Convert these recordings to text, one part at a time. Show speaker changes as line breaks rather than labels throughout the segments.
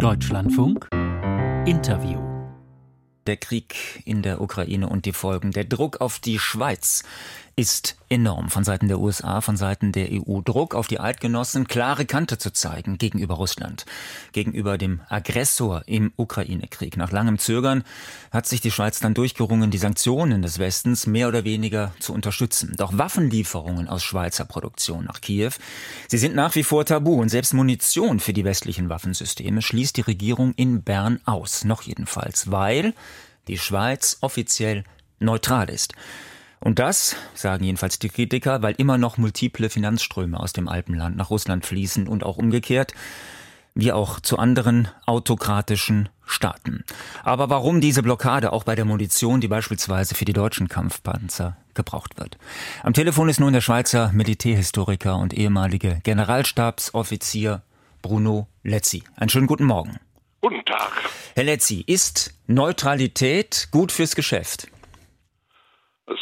Deutschlandfunk Interview
der Krieg in der Ukraine und die Folgen. Der Druck auf die Schweiz ist enorm von Seiten der USA, von Seiten der EU. Druck auf die Eidgenossen, klare Kante zu zeigen gegenüber Russland, gegenüber dem Aggressor im Ukraine-Krieg. Nach langem Zögern hat sich die Schweiz dann durchgerungen, die Sanktionen des Westens mehr oder weniger zu unterstützen. Doch Waffenlieferungen aus Schweizer Produktion nach Kiew, sie sind nach wie vor tabu und selbst Munition für die westlichen Waffensysteme schließt die Regierung in Bern aus. Noch jedenfalls, weil die Schweiz offiziell neutral ist. Und das, sagen jedenfalls die Kritiker, weil immer noch multiple Finanzströme aus dem Alpenland nach Russland fließen und auch umgekehrt, wie auch zu anderen autokratischen Staaten. Aber warum diese Blockade auch bei der Munition, die beispielsweise für die deutschen Kampfpanzer gebraucht wird? Am Telefon ist nun der Schweizer Militärhistoriker und ehemalige Generalstabsoffizier Bruno Letzi. Einen schönen guten Morgen.
Guten Tag.
Herr Letzi, ist Neutralität gut fürs Geschäft?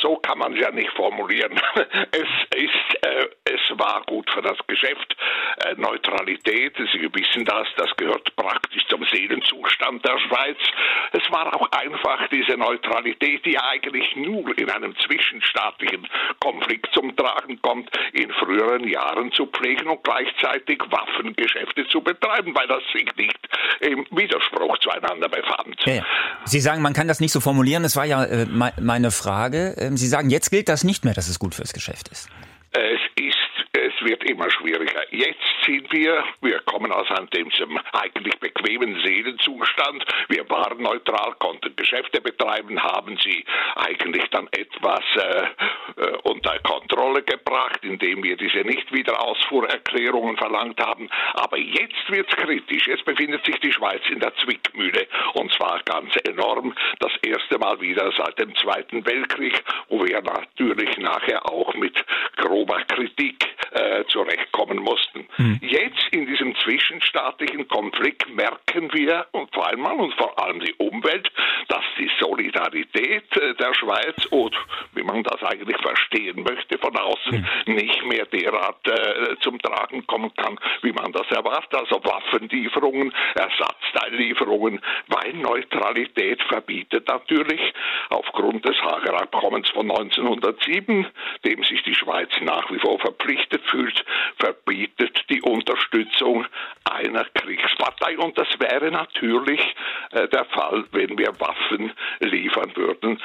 So kann man es ja nicht formulieren. Es ist, äh, war gut für das Geschäft. Äh, Neutralität, Sie wissen das, das gehört praktisch zum Seelenzustand der Schweiz. Es war auch einfach diese Neutralität, die eigentlich nur in einem zwischenstaatlichen Konflikt zum Tragen kommt, in früheren Jahren zu pflegen und gleichzeitig Waffengeschäfte zu betreiben, weil das sich nicht im Widerspruch zueinander befand.
Ja. Sie sagen, man kann das nicht so formulieren. Das war ja äh, meine Frage. Ähm, Sie sagen, jetzt gilt das nicht mehr, dass es gut fürs Geschäft ist.
Es ist wird immer schwieriger. Jetzt sind wir, wir kommen aus einem dem eigentlich bequemen Seelenzustand. Wir waren neutral, konnten Geschäfte betreiben, haben sie eigentlich dann etwas äh, äh, unter Kontrolle gebracht, indem wir diese Nichtwiederausfuhrerklärungen verlangt haben. Aber jetzt wird es kritisch. Jetzt befindet sich die Schweiz in der Zwickmühle und zwar ganz enorm. Das erste Mal wieder seit dem Zweiten Weltkrieg, wo wir natürlich nachher auch mit grober Kritik äh, zurechtkommen mussten. Mhm. Jetzt in diesem zwischenstaatlichen Konflikt merken wir und vor allem und vor allem die Umwelt, dass die Solidarität äh, der Schweiz und wie man das eigentlich verstehen möchte von außen mhm. nicht mehr derart äh, zum Tragen kommen kann, wie man das erwartet. Also Waffenlieferungen, Ersatzteillieferungen, weil Neutralität verbietet natürlich aufgrund des Hager Abkommens von 1907, dem sich die Schweiz nach wie vor verpflichtet fühlt, verbietet die Unterstützung einer Kriegspartei. Und das wäre natürlich äh, der Fall, wenn wir Waffen liefern würden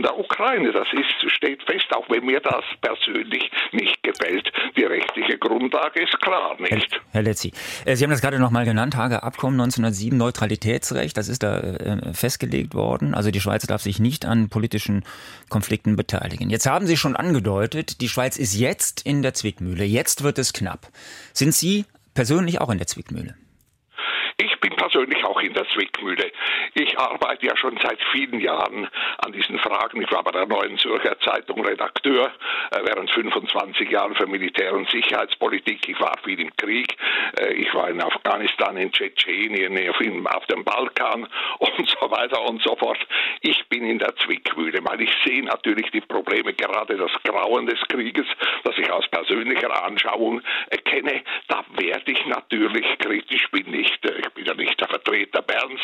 zugunsten der Ukraine. Das ist, steht fest, auch wenn mir das persönlich nicht gefällt. Die rechtliche Grundlage ist klar, nicht?
Herr, Herr Letzi, äh, Sie haben das gerade noch mal genannt, Hager Abkommen 1907, Neutralitätsrecht, das ist da äh, festgelegt worden. Also die Schweiz darf sich nicht an politischen Konflikten beteiligen. Jetzt haben Sie schon angedeutet, die Schweiz ist jetzt in der Zwickmühle. Jetzt wird es knapp. Sind Sie persönlich auch in der Zwickmühle?
Persönlich auch in der Zwickmühle. Ich arbeite ja schon seit vielen Jahren an diesen Fragen. Ich war bei der Neuen Zürcher Zeitung Redakteur äh, während 25 Jahren für Militär- und Sicherheitspolitik. Ich war viel im Krieg. Äh, ich war in Afghanistan, in Tschetschenien, auf dem Balkan und so weiter und so fort. Ich bin in der Zwickmühle, weil ich sehe natürlich die Probleme, gerade das Grauen des Krieges, das ich aus persönlicher Anschauung erkenne. Da werde ich natürlich kritisch, bin nicht, äh, ich bin nicht der Vertreter Berns,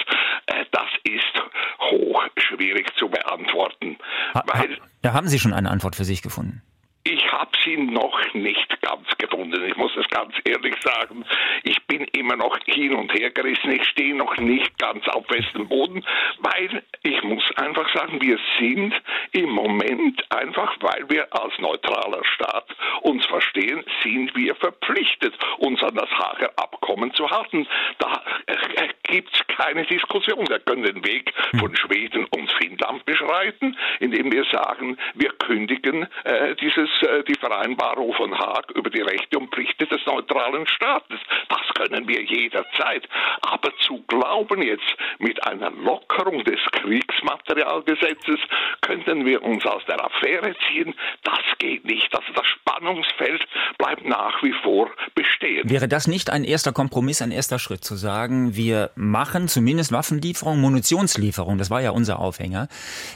äh, das ist hoch schwierig zu beantworten.
Ha, weil, da haben Sie schon eine Antwort für sich gefunden.
Ich habe sie noch nicht ganz gefunden. Ich muss es ganz ehrlich sagen. Ich bin immer noch hin und her gerissen. Ich stehe noch nicht ganz auf festem Boden, weil ich muss einfach sagen, wir sind im Moment einfach, weil wir als neutraler Staat uns verstehen, sind wir verpflichtet, uns an das Hager Abkommen zu halten. Da äh, gibt es keine Diskussion. Wir können den Weg von Schweden und Finnland beschreiten, indem wir sagen, wir kündigen äh, dieses äh, die Vereinbarung von Haag über die Rechte und Pflichten des neutralen Staates. Das können wir jederzeit. Aber zu glauben jetzt, mit einer Lockerung des Kriegsmaterialgesetzes könnten wir uns aus der Affäre ziehen, das geht nicht. Also das Spannungsfeld bleibt nach wie vor bestehen.
Wäre das nicht ein erster Kompromiss, ein erster Schritt zu sagen, wir machen zumindest Waffenlieferung, Munitionslieferung, das war ja unser Aufhänger,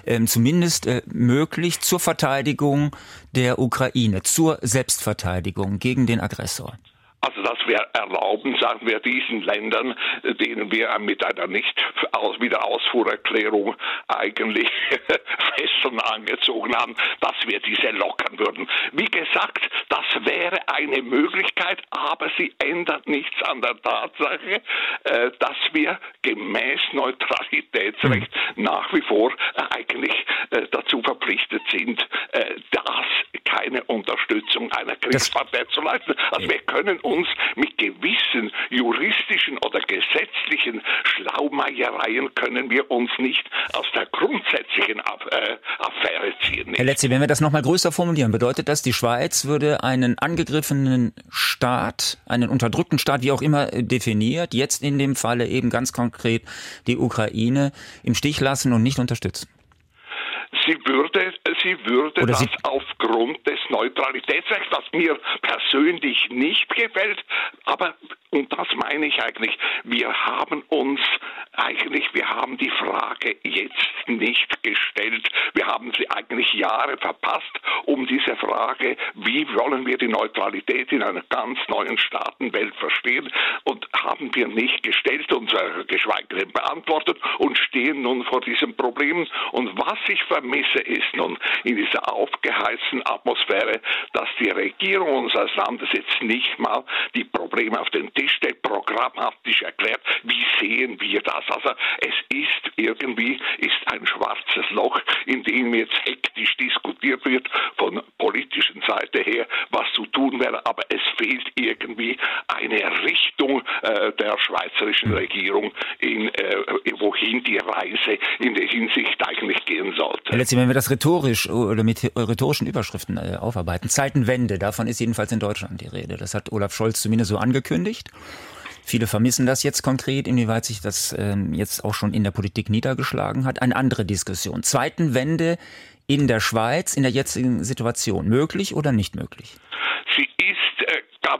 äh, zumindest äh, möglich zur Verteidigung der Ukraine, zur Selbstverteidigung gegen den Aggressor?
Also dass wir erlauben, sagen wir diesen Ländern, denen wir mit einer nicht aus Wiederausfuhrerklärung eigentlich Fesseln angezogen haben, dass wir diese lockern würden. Wie gesagt, das wäre eine Möglichkeit, aber sie ändert nichts an der Tatsache, äh, dass wir gemäß Neutralitätsrecht mhm. nach wie vor eigentlich äh, dazu verpflichtet sind, äh, Kriegspartei zu leisten. Also wir können uns mit gewissen juristischen oder gesetzlichen Schlaumeiereien können wir uns nicht aus der grundsätzlichen Affäre ziehen.
Herr Letzi, wenn wir das nochmal größer formulieren, bedeutet das, die Schweiz würde einen angegriffenen Staat, einen unterdrückten Staat, wie auch immer definiert, jetzt in dem Falle eben ganz konkret die Ukraine im Stich lassen und nicht unterstützen?
Sie würde, Oder das sie aufgrund des Neutralitätsrechts, was mir persönlich nicht gefällt, aber und das meine ich eigentlich, wir haben uns eigentlich, wir haben die Frage jetzt nicht gestellt. Wir haben sie eigentlich Jahre verpasst, um diese Frage, wie wollen wir die Neutralität in einer ganz neuen Staatenwelt verstehen, und haben wir nicht gestellt und geschweige denn beantwortet und stehen nun vor diesem Problem. Und was ich vermisse, ist nun in dieser aufgeheizten Atmosphäre, dass die Regierung unseres Landes jetzt nicht mal die Probleme auf den Tisch stellt, programmatisch erklärt, sehen wir das. Also es ist irgendwie ist ein schwarzes Loch, in dem jetzt hektisch diskutiert wird von politischen Seite her, was zu tun wäre, aber es fehlt irgendwie eine Richtung äh, der schweizerischen Regierung, in, äh, wohin die Reise in der Hinsicht eigentlich gehen sollte.
Letztlich, wenn wir das rhetorisch oder mit rhetorischen Überschriften äh, aufarbeiten, Zeitenwende, davon ist jedenfalls in Deutschland die Rede. Das hat Olaf Scholz zumindest so angekündigt. Viele vermissen das jetzt konkret, inwieweit sich das ähm, jetzt auch schon in der Politik niedergeschlagen hat. Eine andere Diskussion. Zeitenwende in der Schweiz in der jetzigen Situation möglich oder nicht möglich?
Sie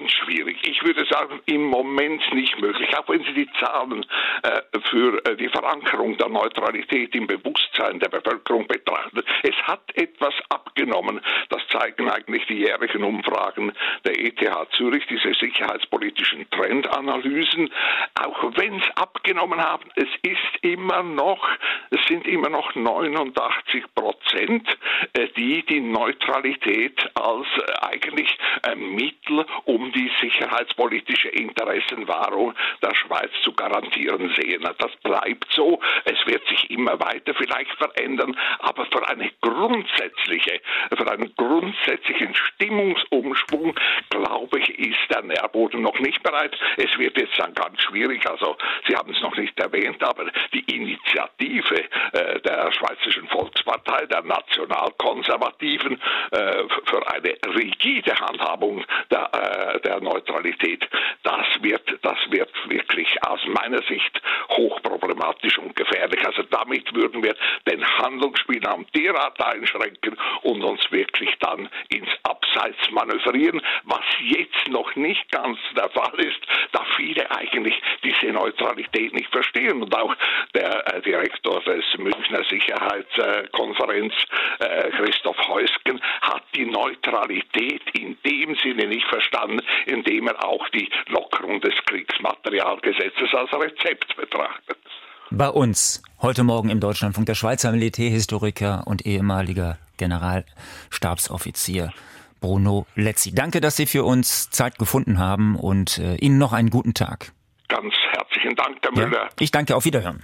ganz schwierig. Ich würde sagen, im Moment nicht möglich, auch wenn Sie die Zahlen äh, für äh, die Verankerung der Neutralität im Bewusstsein der Bevölkerung betrachten. Es hat etwas abgenommen. Das zeigen eigentlich die jährlichen Umfragen der ETH Zürich, diese sicherheitspolitischen Trendanalysen. Auch wenn es abgenommen haben, es ist immer noch, es sind immer noch 89 Prozent, äh, die die Neutralität als äh, eigentlich Mittel, um die sicherheitspolitische Interessenwahrung der Schweiz zu garantieren sehen. Das bleibt so. Es wird sich immer weiter vielleicht verändern, aber für eine grundsätzliche, für einen grundsätzlichen Stimmungsumschwung, glaube ist der Nährboden noch nicht bereit. Es wird jetzt dann ganz schwierig. Also Sie haben es noch nicht erwähnt, aber die Initiative äh, der Schweizerischen Volkspartei, der Nationalkonservativen, äh, für eine rigide Handhabung der, äh, der Neutralität, das wird, das wird wirklich aus meiner Sicht hochproblematisch und gefährlich. Also damit würden wir den Handlungsspielraum derart einschränken und uns wirklich dann ins Abseits manövrieren, was jetzt noch nicht ganz der Fall ist, da viele eigentlich diese Neutralität nicht verstehen und auch der äh, Direktor des Münchner Sicherheitskonferenz, äh, Christoph Heusken, hat die Neutralität in dem Sinne nicht verstanden, indem er auch die Lockerung des Kriegsmaterialgesetzes als Rezept betrachtet.
Bei uns heute Morgen im Deutschlandfunk der Schweizer Militärhistoriker und ehemaliger Generalstabsoffizier Bruno Letzi. Danke, dass Sie für uns Zeit gefunden haben und äh, Ihnen noch einen guten Tag.
Ganz herzlichen Dank, Herr Müller. Ja,
ich danke, auf Wiederhören.